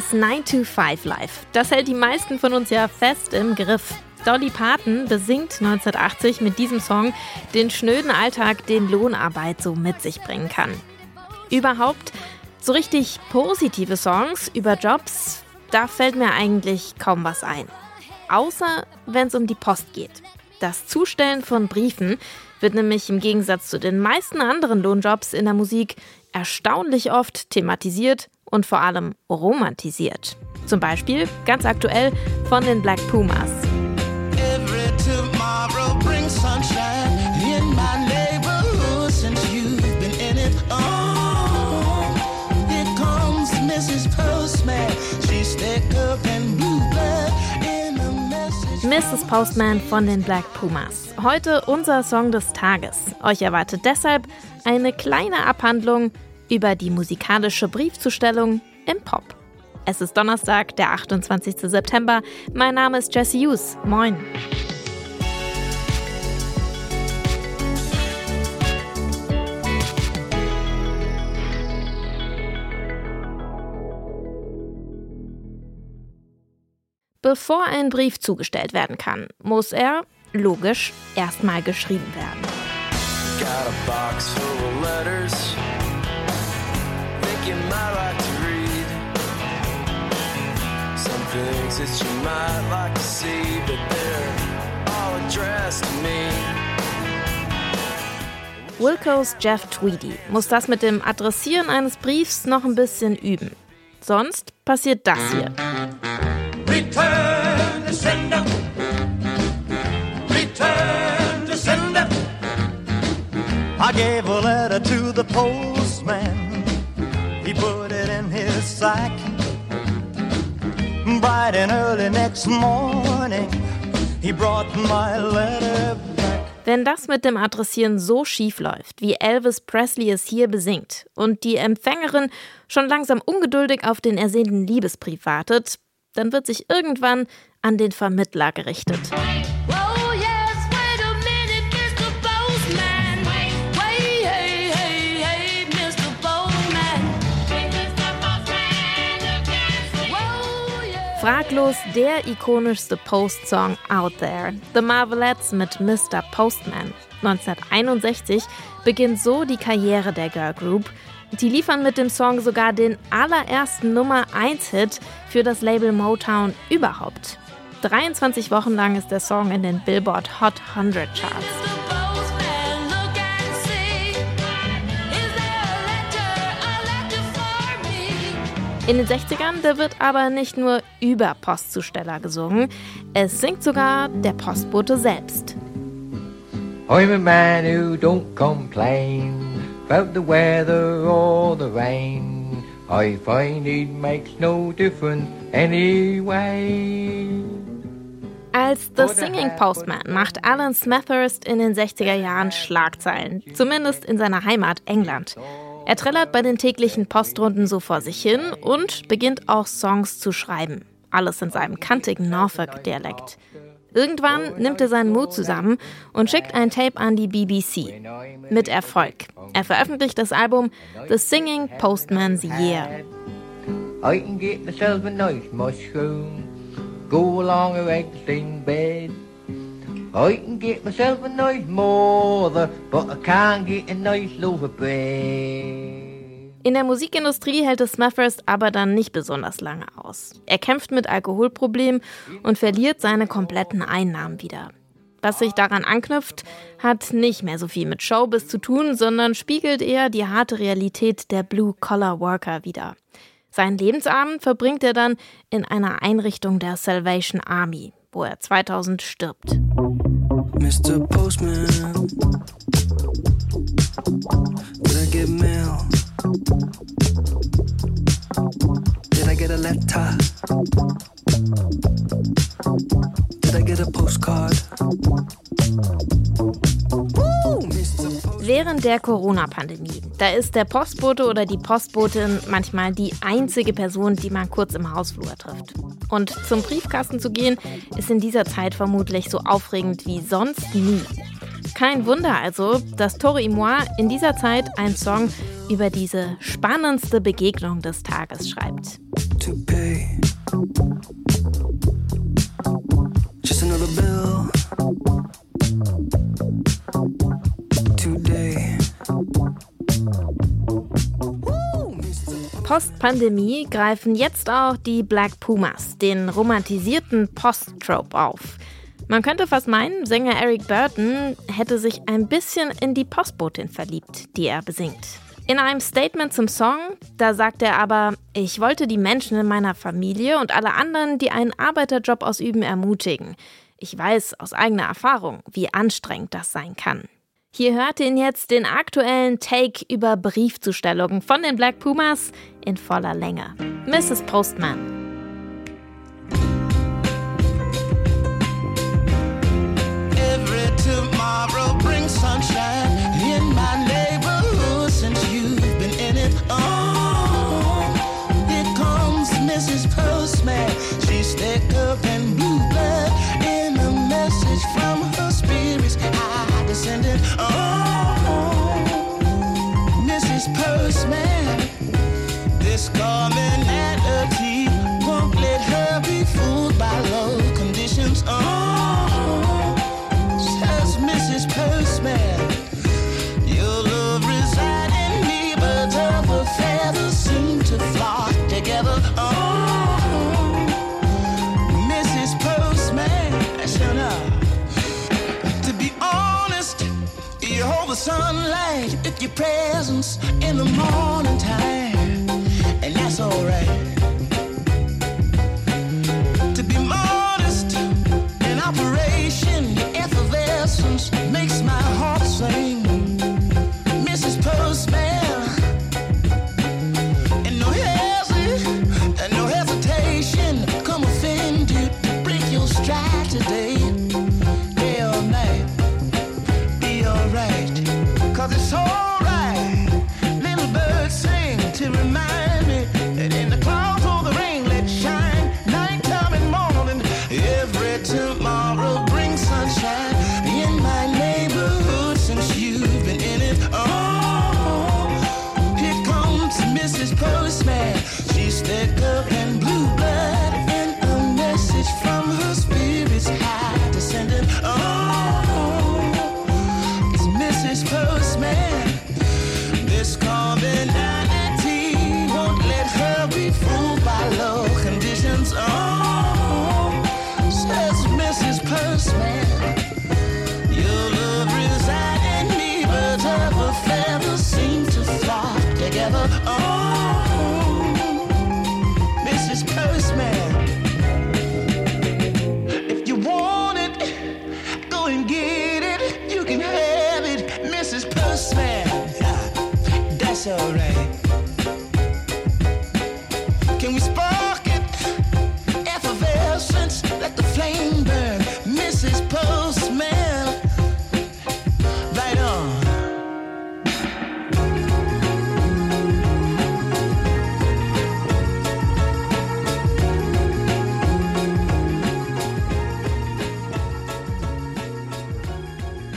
Das 9-to-5-Life, das hält die meisten von uns ja fest im Griff. Dolly Parton besingt 1980 mit diesem Song den schnöden Alltag, den Lohnarbeit so mit sich bringen kann. Überhaupt so richtig positive Songs über Jobs, da fällt mir eigentlich kaum was ein. Außer wenn es um die Post geht. Das Zustellen von Briefen wird nämlich im Gegensatz zu den meisten anderen Lohnjobs in der Musik erstaunlich oft thematisiert und vor allem romantisiert. Zum Beispiel ganz aktuell von den Black Pumas. Mrs. Postman von den Black Pumas. Heute unser Song des Tages. Euch erwartet deshalb eine kleine Abhandlung über die musikalische Briefzustellung im Pop. Es ist Donnerstag, der 28. September. Mein Name ist Jesse Hughes. Moin. Bevor ein Brief zugestellt werden kann, muss er, logisch, erstmal geschrieben werden. You might like to read some things that you might like to see, but they're all addressed to me. Wilco's Jeff Tweedy muss das mit dem Adressieren eines Briefs noch ein bisschen üben. Sonst passiert das hier. Return to sender. Return to sender. I gave a letter to the postman. He put it in his sack. Bright and early next morning, he brought my letter back. Wenn das mit dem Adressieren so schief läuft, wie Elvis Presley es hier besingt, und die Empfängerin schon langsam ungeduldig auf den ersehnten Liebesbrief wartet, dann wird sich irgendwann an den Vermittler gerichtet. Fraglos der ikonischste Post-Song out there. The Marvelettes mit Mr. Postman. 1961 beginnt so die Karriere der Girl Group. Die liefern mit dem Song sogar den allerersten Nummer 1-Hit für das Label Motown überhaupt. 23 Wochen lang ist der Song in den Billboard Hot 100 Charts. In den 60ern, da wird aber nicht nur über Postzusteller gesungen, es singt sogar der Postbote selbst. I'm a man who don't complain about the weather or the rain. I find it makes no difference anyway. Als The Singing Postman macht Alan Smethurst in den 60er Jahren Schlagzeilen, zumindest in seiner Heimat England. Er trällert bei den täglichen Postrunden so vor sich hin und beginnt auch Songs zu schreiben. Alles in seinem kantigen Norfolk-Dialekt. Irgendwann nimmt er seinen Mut zusammen und schickt ein Tape an die BBC. Mit Erfolg. Er veröffentlicht das Album The Singing Postman's Year. I can get myself a nice mushroom, go along a regular in bed. I can get myself a nice mother, but I can't get a nice loaf of bread. In der Musikindustrie hält es Smethurst aber dann nicht besonders lange aus. Er kämpft mit Alkoholproblemen und verliert seine kompletten Einnahmen wieder. Was sich daran anknüpft, hat nicht mehr so viel mit Showbiz zu tun, sondern spiegelt eher die harte Realität der Blue-Collar-Worker wider. Seinen Lebensabend verbringt er dann in einer Einrichtung der Salvation Army, wo er 2000 stirbt. Mr. Postman, did I get mail? Did I get a letter? Did I get a postcard? Während der Corona-Pandemie, da ist der Postbote oder die Postbotin manchmal die einzige Person, die man kurz im Hausflur trifft. Und zum Briefkasten zu gehen, ist in dieser Zeit vermutlich so aufregend wie sonst nie. Kein Wunder also, dass Tori Moi in dieser Zeit einen Song über diese spannendste Begegnung des Tages schreibt. Just another bill. Post-Pandemie greifen jetzt auch die Black Pumas, den romantisierten Post-Trope auf. Man könnte fast meinen, Sänger Eric Burton hätte sich ein bisschen in die Postbotin verliebt, die er besingt. In einem Statement zum Song, da sagt er aber, ich wollte die Menschen in meiner Familie und alle anderen, die einen Arbeiterjob ausüben, ermutigen. Ich weiß aus eigener Erfahrung, wie anstrengend das sein kann. Hier hört ihr jetzt den aktuellen Take über Briefzustellungen von den Black Pumas in voller Länge. Mrs. Postman. Mrs. Postman. This commonality presence in the morning time, and that's alright. To be modest in operation, your effervescence makes my heart sing. Mrs. Postman, and no hesi- and no hesitation, come offend you to break your stride today,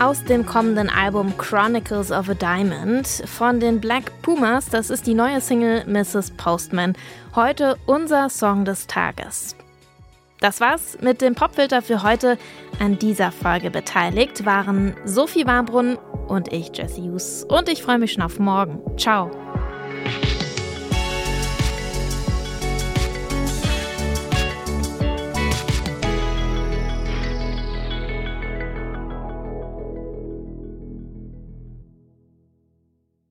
Aus dem kommenden Album Chronicles of a Diamond von den Black Pumas, das ist die neue Single Mrs. Postman. Heute unser Song des Tages. Das war's mit dem Popfilter für heute. An dieser Folge beteiligt waren Sophie Warbrunn und ich, Jesse Hughes. Und ich freue mich schon auf morgen. Ciao.